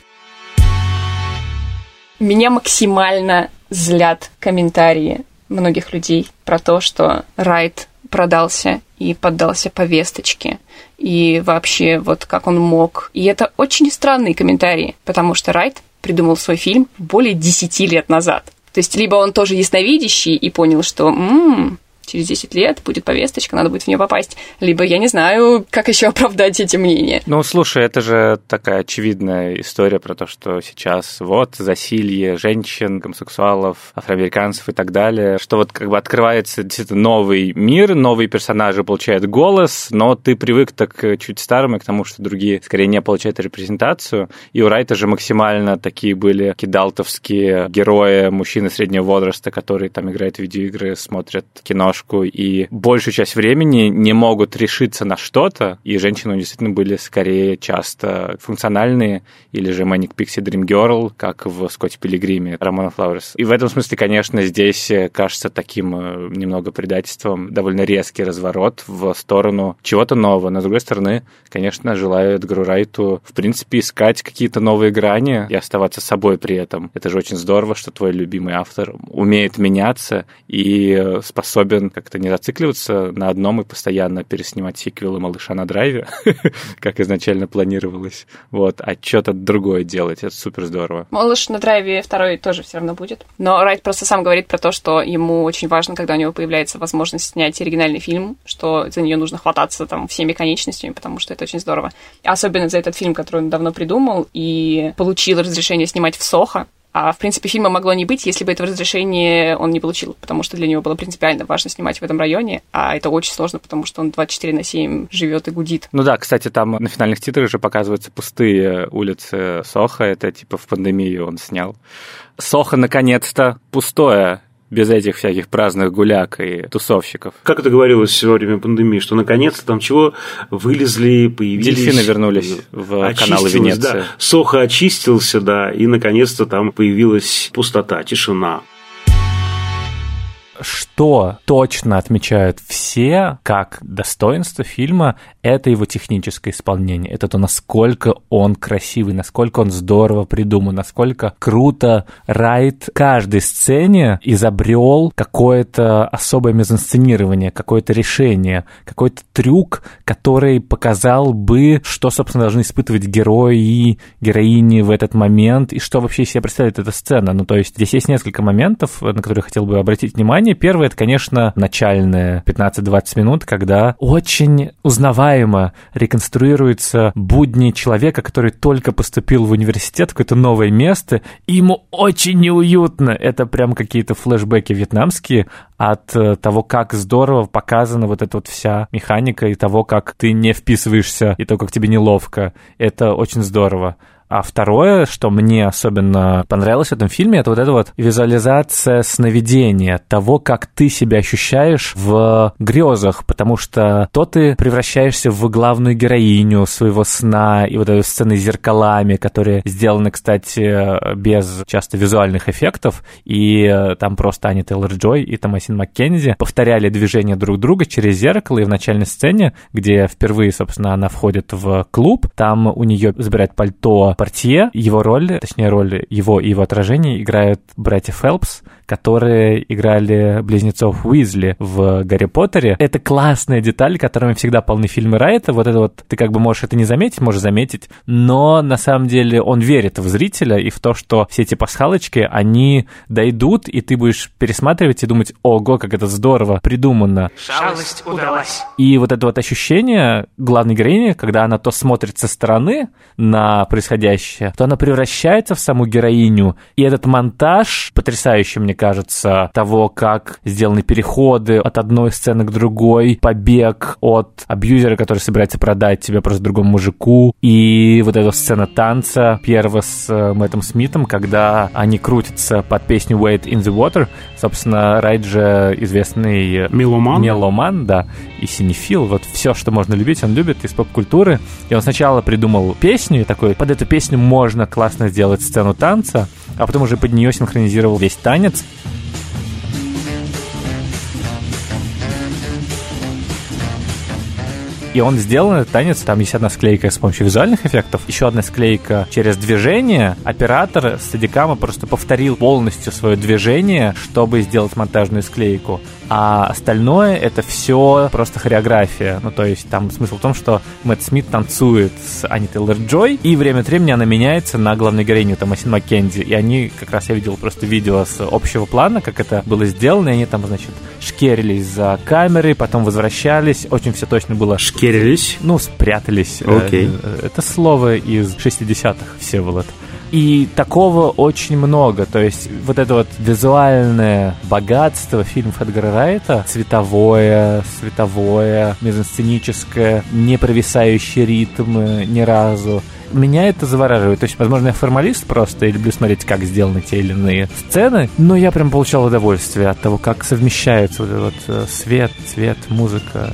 Меня максимально злят комментарии многих людей про то, что Райт продался и поддался повесточке. И вообще, вот как он мог. И это очень странные комментарии, потому что Райт придумал свой фильм более 10 лет назад. То есть либо он тоже ясновидящий и понял, что м-м, через 10 лет будет повесточка, надо будет в нее попасть. Либо я не знаю, как еще оправдать эти мнения. Ну, слушай, это же такая очевидная история про то, что сейчас вот засилье женщин, гомосексуалов, афроамериканцев и так далее, что вот как бы открывается действительно новый мир, новые персонажи получают голос, но ты привык так чуть старым и к тому, что другие скорее не получают репрезентацию. И у Райта же максимально такие были кидалтовские герои, мужчины среднего возраста, которые там играют в видеоигры, смотрят кино, киношку и большую часть времени не могут решиться на что-то, и женщины действительно были скорее часто функциональные, или же Manic Pixie Dream Girl, как в Скотте Пилигриме Романа Флауэрс. И в этом смысле, конечно, здесь кажется таким э, немного предательством довольно резкий разворот в сторону чего-то нового. Но, с другой стороны, конечно, желаю Эдгару Райту, в принципе, искать какие-то новые грани и оставаться собой при этом. Это же очень здорово, что твой любимый автор умеет меняться и э, как-то не зацикливаться на одном и постоянно переснимать сиквелы «Малыша на драйве», как изначально планировалось, вот, а что-то другое делать. Это супер здорово. «Малыш на драйве» второй тоже все равно будет. Но Райт просто сам говорит про то, что ему очень важно, когда у него появляется возможность снять оригинальный фильм, что за нее нужно хвататься там всеми конечностями, потому что это очень здорово. Особенно за этот фильм, который он давно придумал и получил разрешение снимать в Сохо, а, в принципе, фильма могло не быть, если бы этого разрешения он не получил, потому что для него было принципиально важно снимать в этом районе, а это очень сложно, потому что он 24 на 7 живет и гудит. Ну да, кстати, там на финальных титрах же показываются пустые улицы Соха, это типа в пандемию он снял. Сохо наконец-то пустое без этих всяких праздных гуляк и тусовщиков. Как это говорилось во время пандемии, что наконец-то там чего вылезли, появились... Дельфины вернулись в каналы Венеции. Да, Сохо очистился, да, и наконец-то там появилась пустота, тишина что точно отмечают все как достоинство фильма, это его техническое исполнение. Это то, насколько он красивый, насколько он здорово придуман, насколько круто Райт каждой сцене изобрел какое-то особое мизансценирование, какое-то решение, какой-то трюк, который показал бы, что, собственно, должны испытывать герои и героини в этот момент, и что вообще себе представляет эта сцена. Ну, то есть здесь есть несколько моментов, на которые я хотел бы обратить внимание внимание. Первое, это, конечно, начальные 15-20 минут, когда очень узнаваемо реконструируются будни человека, который только поступил в университет, в какое-то новое место, и ему очень неуютно. Это прям какие-то флешбеки вьетнамские от э, того, как здорово показана вот эта вот вся механика и того, как ты не вписываешься, и то, как тебе неловко. Это очень здорово. А второе, что мне особенно понравилось в этом фильме, это вот эта вот визуализация сновидения, того, как ты себя ощущаешь в грезах, потому что то ты превращаешься в главную героиню своего сна, и вот этой сцены с зеркалами, которые сделаны, кстати, без часто визуальных эффектов, и э, там просто Аня Тейлор-Джой и Томасин Маккензи повторяли движения друг друга через зеркало, и в начальной сцене, где впервые, собственно, она входит в клуб, там у нее забирает пальто портье, его роль, точнее роль его и его отражения играют братья Фелпс, которые играли близнецов Уизли в Гарри Поттере. Это классная деталь, которыми всегда полны фильмы Райта. Вот это вот, ты как бы можешь это не заметить, можешь заметить, но на самом деле он верит в зрителя и в то, что все эти пасхалочки, они дойдут, и ты будешь пересматривать и думать, ого, как это здорово придумано. Шалость удалась. И вот это вот ощущение главной героини, когда она то смотрит со стороны на происходящее, то она превращается в саму героиню. И этот монтаж потрясающий, мне кажется, того, как сделаны переходы от одной сцены к другой, побег от абьюзера, который собирается продать тебя просто другому мужику, и вот эта сцена танца первого с э, Мэттом Смитом, когда они крутятся под песню Wait in the Water. Собственно, Райт же известный Меломан? меломан, да, и синефил. Вот все, что можно любить, он любит из поп-культуры. И он сначала придумал песню, и такой, под эту песню можно классно сделать сцену танца, а потом уже под нее синхронизировал весь танец. И он сделал этот танец, там есть одна склейка с помощью визуальных эффектов, еще одна склейка через движение. Оператор Стадикама просто повторил полностью свое движение, чтобы сделать монтажную склейку. А остальное это все просто хореография. Ну, то есть там смысл в том, что Мэтт Смит танцует с Ани Тейлор Джой, и время от времени она меняется на главной героиню Томасин Маккензи. И они, как раз я видел просто видео с общего плана, как это было сделано, и они там, значит, шкерились за камерой, потом возвращались. Очень все точно было Шкерились. ну, спрятались. Окей. Э, Это слово из 60-х, Всеволод. И такого очень много. То есть вот это вот визуальное богатство фильмов Эдгара Райта, цветовое, световое, мизансценическое, не провисающие ритмы ни разу, меня это завораживает. То есть, возможно, я формалист просто и люблю смотреть, как сделаны те или иные сцены, но я прям получал удовольствие от того, как совмещается вот этот вот э, свет, цвет, музыка.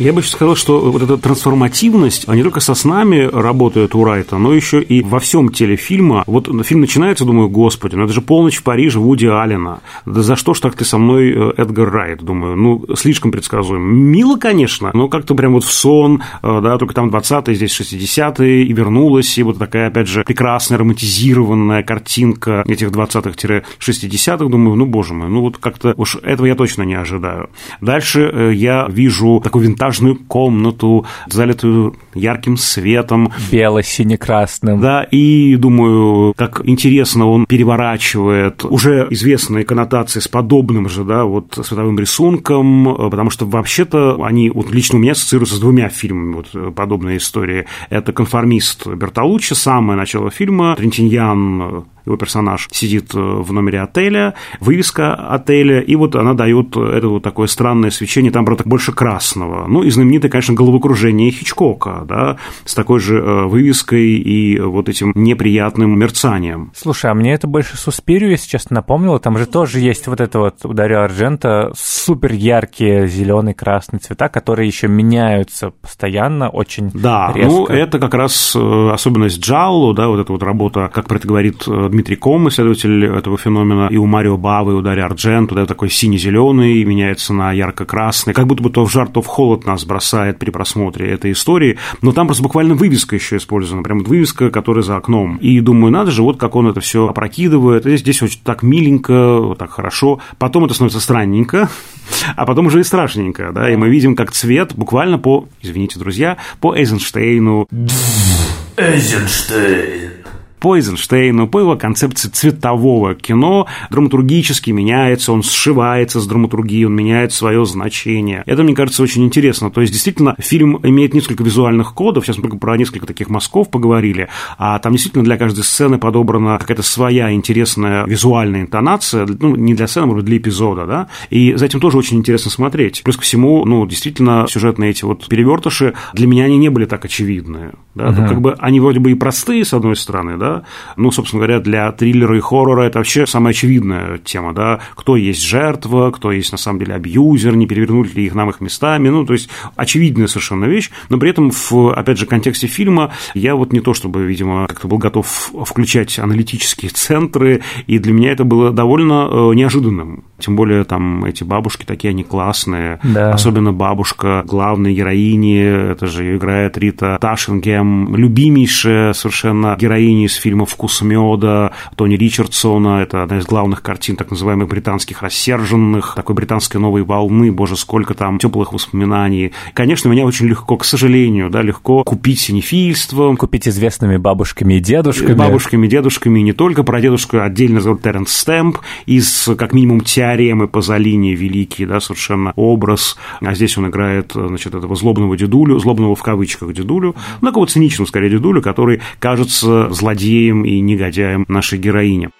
Я бы еще сказал, что вот эта трансформативность, а не только со снами работает у Райта, но еще и во всем теле фильма. Вот фильм начинается, думаю, господи, ну это же полночь в Париже Вуди Аллена. Да за что ж так ты со мной, э, Эдгар Райт? Думаю, ну, слишком предсказуем. Мило, конечно, но как-то прям вот в сон, э, да, только там 20-е, здесь 60-е, и вернулась, и вот такая, опять же, прекрасная романтизированная картинка этих 20-х-60-х. Думаю, ну, боже мой, ну вот как-то уж этого я точно не ожидаю. Дальше э, я вижу такой винтажную комнату, залитую ярким светом, Бело-сине-красным. да, и думаю, как интересно он переворачивает уже известные коннотации с подобным же, да, вот световым рисунком, потому что вообще-то они вот лично у меня ассоциируются с двумя фильмами вот э, подобные истории. Это «Конформист» Бертолуччи, самое начало фильма, Трентиньян его персонаж сидит в номере отеля, вывеска отеля, и вот она дает это вот такое странное свечение, там, правда, больше красного. Ну, и знаменитое, конечно, головокружение Хичкока, да, с такой же э, вывеской и вот этим неприятным мерцанием. Слушай, а мне это больше Суспирию, если честно, напомнило. Там же тоже есть вот это вот у Дарио Арджента супер яркие зеленый, красный цвета, которые еще меняются постоянно, очень Да, резко. ну это как раз э, особенность Джалло, да, вот эта вот работа, как про это говорит э, Дмитрий Ком, исследователь этого феномена, и у Марио Бавы, и у Дарьи Арджент, да, такой сине-зеленый, меняется на ярко-красный, как будто бы то в жар, то в холод нас бросает при просмотре этой истории, но там просто буквально вывеска еще использована, прям вывеска, которая за окном. И думаю, надо же, вот как он это все опрокидывает, и здесь очень так миленько, вот так хорошо, потом это становится странненько, а потом уже и страшненько, да, и мы видим, как цвет буквально по, извините, друзья, по Эйзенштейну. Эйзенштейн. По Эйзенштейну, по его концепции цветового кино, драматургически меняется, он сшивается с драматургией, он меняет свое значение. Это, мне кажется, очень интересно. То есть, действительно, фильм имеет несколько визуальных кодов, сейчас мы только про несколько таких мазков поговорили, а там действительно для каждой сцены подобрана какая-то своя интересная визуальная интонация, ну, не для сцены, а для эпизода, да, и за этим тоже очень интересно смотреть. Плюс ко всему, ну, действительно, сюжетные эти вот перевертыши, для меня они не были так очевидны, да, uh-huh. как бы они вроде бы и простые, с одной стороны, да, ну, собственно говоря, для триллера и хоррора это вообще самая очевидная тема, да, кто есть жертва, кто есть на самом деле абьюзер, не перевернули ли их нам их местами, ну, то есть очевидная совершенно вещь, но при этом в, опять же, контексте фильма я вот не то чтобы, видимо, как-то был готов включать аналитические центры, и для меня это было довольно э, неожиданным. Тем более там эти бабушки такие, они классные. Да. Особенно бабушка главной героини, это же играет Рита Ташингем, любимейшая совершенно героиня из фильма «Вкус меда» Тони Ричардсона. Это одна из главных картин так называемых британских рассерженных, такой британской новой волны, боже, сколько там теплых воспоминаний. Конечно, меня очень легко, к сожалению, да, легко купить синефильством. Купить известными бабушками и дедушками. Бабушками и дедушками, и не только. Про дедушку отдельно зовут Терренс Стэмп из, как минимум, теоремы Пазолини, великий, да, совершенно образ. А здесь он играет, значит, этого злобного дедулю, злобного в кавычках дедулю, ну, такого циничного, скорее, дедулю, который кажется злодеем и негодяем нашей героини.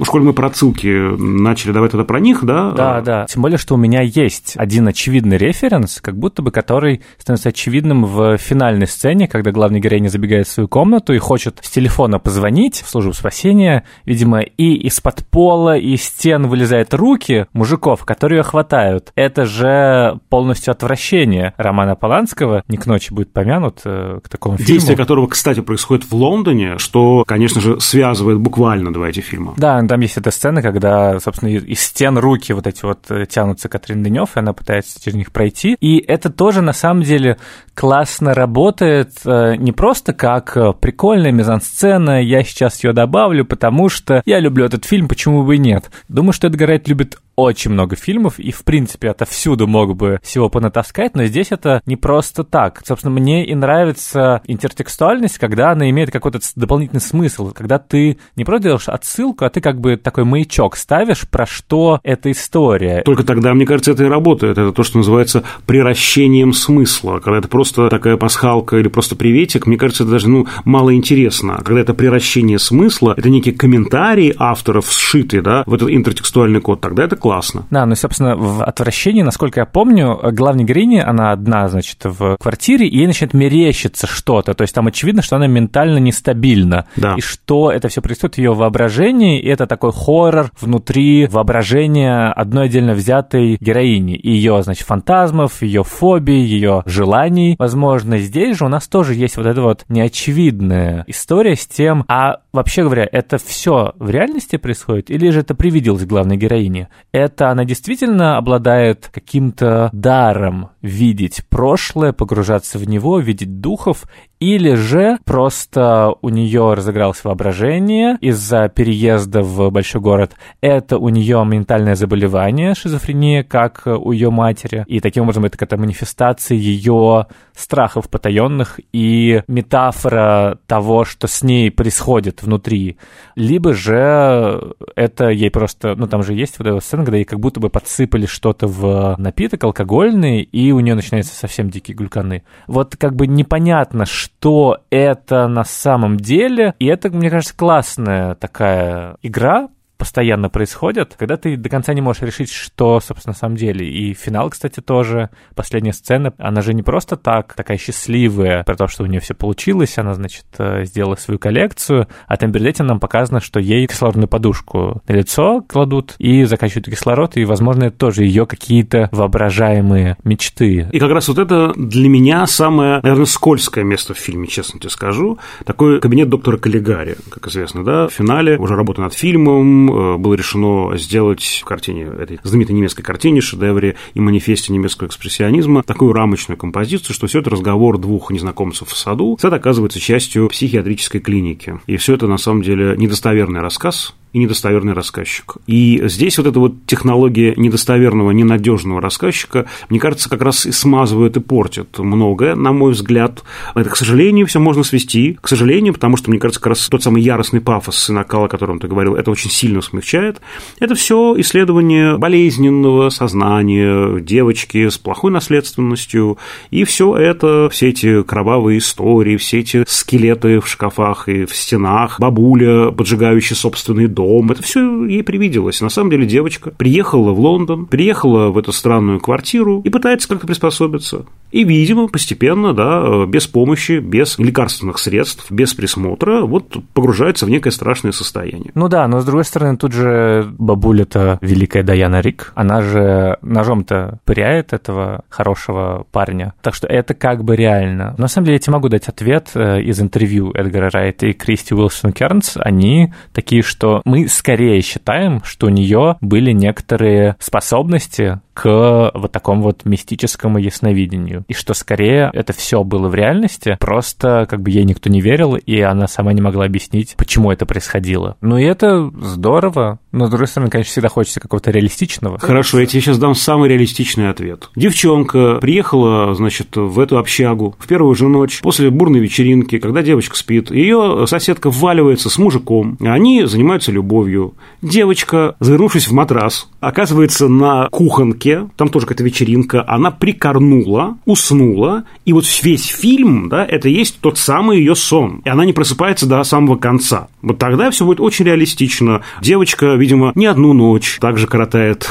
Уж коль мы про ссылки начали, давай тогда про них, да? Да, да. Тем более, что у меня есть один очевидный референс, как будто бы который становится очевидным в финальной сцене, когда главный героиня забегает в свою комнату и хочет с телефона позвонить в службу спасения, видимо, и из-под пола, и из стен вылезают руки мужиков, которые ее хватают. Это же полностью отвращение Романа Поланского, не к ночи будет помянут э, к такому фильму. Действие которого, кстати, происходит в Лондоне, что, конечно же, связывает буквально два эти фильма. Да, там есть эта сцена, когда, собственно, из стен руки вот эти вот э, тянутся Катрин Денев, и она пытается через них пройти. И это тоже, на самом деле, классно работает э, не просто как э, прикольная мизансцена, я сейчас ее добавлю, потому что я люблю этот фильм, почему бы и нет. Думаю, что Эдгар Райт любит очень много фильмов, и, в принципе, отовсюду мог бы всего понатаскать, но здесь это не просто так. Собственно, мне и нравится интертекстуальность, когда она имеет какой-то дополнительный смысл, когда ты не просто делаешь отсылку, а ты как бы такой маячок ставишь, про что эта история. Только тогда, мне кажется, это и работает. Это то, что называется приращением смысла. Когда это просто такая пасхалка или просто приветик, мне кажется, это даже ну, мало интересно. Когда это приращение смысла, это некие комментарии авторов сшиты да, в этот интертекстуальный код, тогда это классно. Да, ну, собственно, в «Отвращении», насколько я помню, главной героиня, она одна, значит, в квартире, и ей начинает мерещиться что-то. То есть там очевидно, что она ментально нестабильна. Да. И что это все происходит в ее воображении, и это такой хоррор внутри воображения одной отдельно взятой героини. И ее, значит, фантазмов, ее фобий, ее желаний. Возможно, здесь же у нас тоже есть вот эта вот неочевидная история с тем, а вообще говоря, это все в реальности происходит, или же это привиделось главной героине? Это она действительно обладает каким-то даром видеть прошлое, погружаться в него, видеть духов, или же просто у нее разыгралось воображение из-за переезда в большой город. Это у нее ментальное заболевание, шизофрения, как у ее матери. И таким образом это какая-то манифестация ее страхов потаенных и метафора того, что с ней происходит внутри. Либо же это ей просто... Ну, там же есть вот эта сцена, когда ей как будто бы подсыпали что-то в напиток алкогольный, и у нее начинаются совсем дикие глюканы. Вот как бы непонятно, что это на самом деле, и это, мне кажется, классная такая игра, постоянно происходят, когда ты до конца не можешь решить, что, собственно, на самом деле. И финал, кстати, тоже, последняя сцена, она же не просто так такая счастливая, про то, что у нее все получилось, она, значит, э, сделала свою коллекцию, а там перед этим нам показано, что ей кислородную подушку на лицо кладут и заканчивают кислород, и, возможно, это тоже ее какие-то воображаемые мечты. И как раз вот это для меня самое, наверное, скользкое место в фильме, честно тебе скажу. Такой кабинет доктора Каллигари, как известно, да, в финале уже работа над фильмом, Э, было решено сделать в картине, этой знаменитой немецкой картине, шедевре и манифесте немецкого экспрессионизма, такую рамочную композицию, что все это разговор двух незнакомцев в саду. Сад оказывается частью психиатрической клиники. И все это, на самом деле, недостоверный рассказ, и недостоверный рассказчик. И здесь вот эта вот технология недостоверного, ненадежного рассказчика, мне кажется, как раз и смазывает и портит многое, на мой взгляд. Это, к сожалению, все можно свести, к сожалению, потому что, мне кажется, как раз тот самый яростный пафос и накал, о котором ты говорил, это очень сильно смягчает. Это все исследование болезненного сознания девочки с плохой наследственностью, и все это, все эти кровавые истории, все эти скелеты в шкафах и в стенах, бабуля, поджигающая собственный дом. Это все ей привиделось. На самом деле девочка приехала в Лондон, приехала в эту странную квартиру и пытается как-то приспособиться. И, видимо, постепенно, да, без помощи, без лекарственных средств, без присмотра, вот погружается в некое страшное состояние. Ну да, но с другой стороны, тут же бабуля-то великая Даяна Рик, она же ножом-то пыряет этого хорошего парня. Так что это как бы реально. На самом деле, я тебе могу дать ответ э, из интервью Эдгара Райта и Кристи Уилсон Кернс. Они такие, что мы скорее считаем, что у нее были некоторые способности к вот такому вот мистическому ясновидению. И что скорее это все было в реальности, просто как бы ей никто не верил, и она сама не могла объяснить, почему это происходило. Ну и это здорово, но с другой стороны, конечно, всегда хочется какого-то реалистичного. Хорошо, я тебе сейчас дам самый реалистичный ответ. Девчонка приехала, значит, в эту общагу в первую же ночь, после бурной вечеринки, когда девочка спит, ее соседка вваливается с мужиком, они занимаются любовью. Девочка, завернувшись в матрас, оказывается на кухонке, там тоже какая-то вечеринка, она прикорнула, уснула, и вот весь фильм, да, это есть тот самый ее сон, и она не просыпается до самого конца. Вот тогда все будет очень реалистично. Девочка, видимо, не одну ночь также коротает,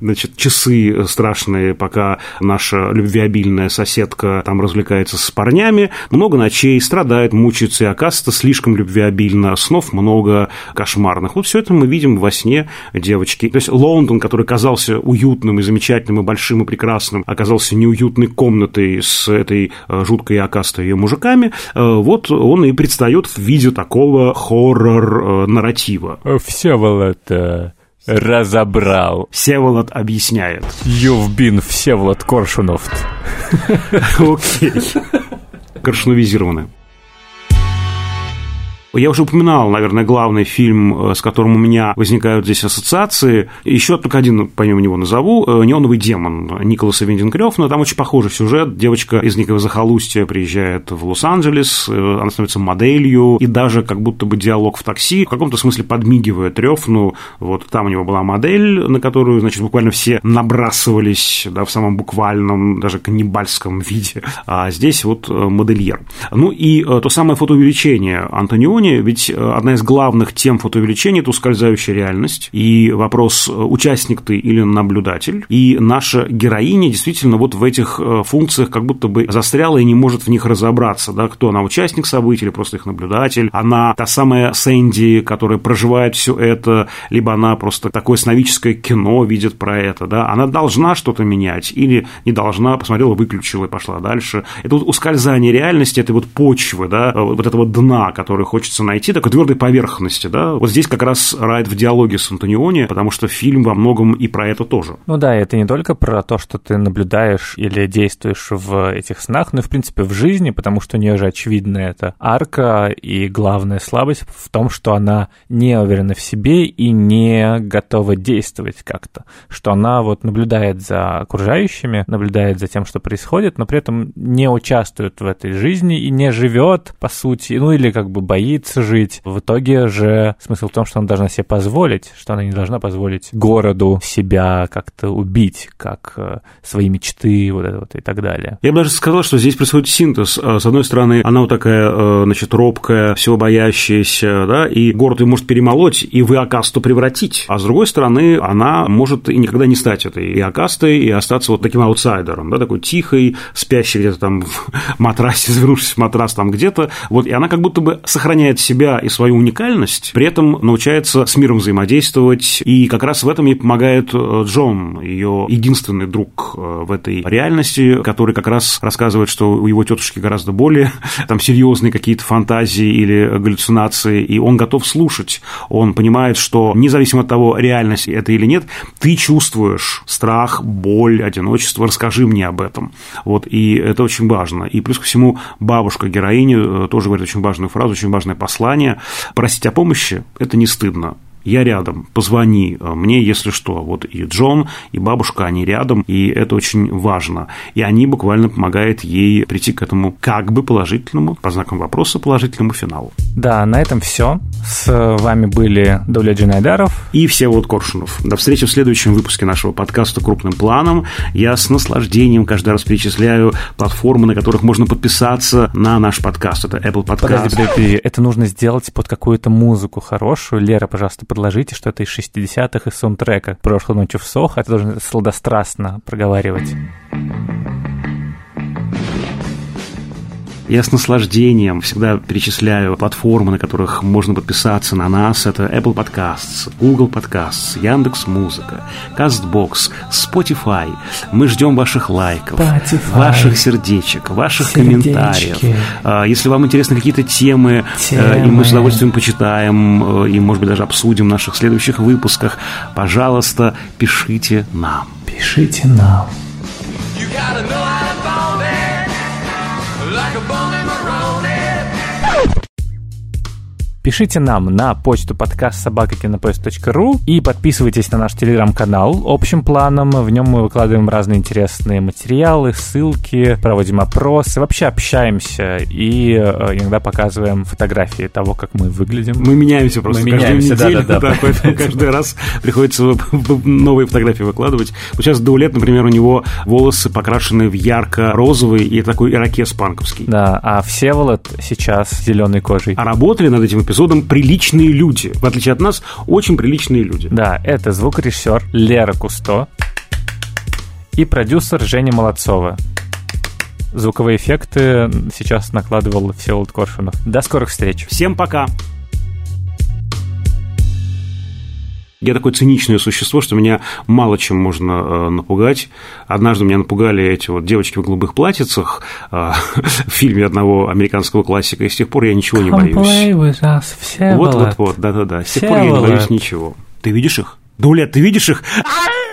значит, часы страшные, пока наша любвеобильная соседка там развлекается с парнями, много ночей, страдает, мучается, и оказывается слишком любвеобильно, снов много кошмарных. Вот все это мы видим во сне девочки. То есть Лондон, который казался уютным и замечательным, и большим и прекрасным оказался неуютной комнатой с этой э, жуткой окастой ее мужиками, э, вот он и предстает в виде такого хоррор-нарратива. Всеволод разобрал. Всеволод объясняет. You've been Всеволод Коршунов. Окей. Коршуновизированы. Я уже упоминал, наверное, главный фильм, э, с которым у меня возникают здесь ассоциации. Еще только один, помимо него назову, э, «Неоновый демон» Николаса Виндинг-Рёфна. Там очень похожий сюжет. Девочка из некого захолустья приезжает в Лос-Анджелес, э, она становится моделью, и даже как будто бы диалог в такси в каком-то смысле подмигивает Рёфну. Вот там у него была модель, на которую, значит, буквально все набрасывались, да, в самом буквальном, даже каннибальском виде. А здесь вот модельер. Ну и то самое фотоувеличение Антониони, фотоувеличение, ведь э, одна из главных тем фотоувеличения – это ускользающая реальность, и вопрос, э, участник ты или наблюдатель, и наша героиня действительно вот в этих э, функциях как будто бы застряла и не может в них разобраться, да, кто она, участник событий или просто их наблюдатель, она та самая Сэнди, которая проживает все это, либо она просто такое сновидческое кино видит про это, да, она должна что-то менять или не должна, посмотрела, выключила и пошла дальше. Это вот ускользание реальности, это вот почвы, да, вот этого дна, который хочется хочется найти такой твердой поверхности, да. Вот здесь как раз Райт в диалоге с Антониони, потому что фильм во многом и про это тоже. Ну да, это не только про то, что ты наблюдаешь или действуешь в этих снах, но и, в принципе, в жизни, потому что у нее же очевидно это арка, и главная слабость в том, что она не уверена в себе и не готова действовать как-то, что она вот наблюдает за окружающими, наблюдает за тем, что происходит, но при этом не участвует в этой жизни и не живет, по сути, ну или как бы боится учиться жить. В итоге же смысл в том, что она должна себе позволить, что она не должна позволить городу себя как-то убить, как э, свои мечты вот это вот и так далее. Я бы даже сказал, что здесь происходит синтез. А, с одной стороны, она вот такая, э, значит, робкая, всего боящаяся, да, и город ее может перемолоть и в Иокасту превратить. А с другой стороны, она может и никогда не стать этой Иокастой и остаться вот таким аутсайдером, да, такой тихой, спящей где-то там в матрасе, завернувшись в матрас там где-то. Вот, и она как будто бы сохраняет сохраняет себя и свою уникальность, при этом научается с миром взаимодействовать, и как раз в этом ей помогает э, Джон, ее единственный друг э, в этой реальности, который как раз рассказывает, что у его тетушки гораздо более там серьезные какие-то фантазии или галлюцинации, и он готов слушать, он понимает, что независимо от того, реальность это или нет, ты чувствуешь страх, боль, одиночество, расскажи мне об этом. Вот, и это очень важно. И плюс ко всему бабушка героини э, тоже говорит очень важную фразу, очень важное послание. Просить о помощи – это не стыдно. Я рядом, позвони мне, если что. Вот и Джон, и бабушка, они рядом, и это очень важно. И они буквально помогают ей прийти к этому как бы положительному, по знакам вопроса, положительному финалу. Да, на этом все. С вами были Давля Джинайдаров и Всеволод Коршунов. До встречи в следующем выпуске нашего подкаста «Крупным планом». Я с наслаждением каждый раз перечисляю платформы, на которых можно подписаться на наш подкаст. Это Apple Podcast. Подожди, подожди, подожди. Это нужно сделать под какую-то музыку хорошую. Лера, пожалуйста, подложите что-то из 60-х, из саундтрека. Прошлой ночью в Сохо. Это должно сладострастно проговаривать. Я с наслаждением всегда перечисляю платформы, на которых можно подписаться на нас. Это Apple Podcasts, Google Podcasts, Яндекс Музыка, Castbox, Spotify. Мы ждем ваших лайков, Spotify. ваших сердечек, ваших Сердечки. комментариев. А, если вам интересны какие-то темы, темы, и мы с удовольствием почитаем, и, может быть, даже обсудим в наших следующих выпусках, пожалуйста, пишите нам. Пишите нам. Пишите нам на почту подкаст собакакинопоезд.ру и подписывайтесь на наш телеграм-канал общим планом. В нем мы выкладываем разные интересные материалы, ссылки, проводим опросы, вообще общаемся и э, иногда показываем фотографии того, как мы выглядим. Мы меняемся просто мы каждую меняемся, неделю, да, да, да. да, поэтому каждый раз приходится новые фотографии выкладывать. Вот сейчас Даулет, например, у него волосы покрашены в ярко-розовый и такой ирокез панковский. Да, а Всеволод сейчас с зеленой кожей. А работали над этим эпизодом эпизодом приличные люди. В отличие от нас, очень приличные люди. Да, это звукорежиссер Лера Кусто и продюсер Женя Молодцова. Звуковые эффекты сейчас накладывал Всеволод Коршунов. До скорых встреч. Всем пока. Я такое циничное существо, что меня мало чем можно э, напугать. Однажды меня напугали эти вот девочки в голубых платьицах э, в фильме одного американского классика, и с тех пор я ничего не боюсь. Us, вот, вот, вот, да-да-да. С тех пор я не боюсь ничего. Ты видишь их? Дуля, ты видишь их? А!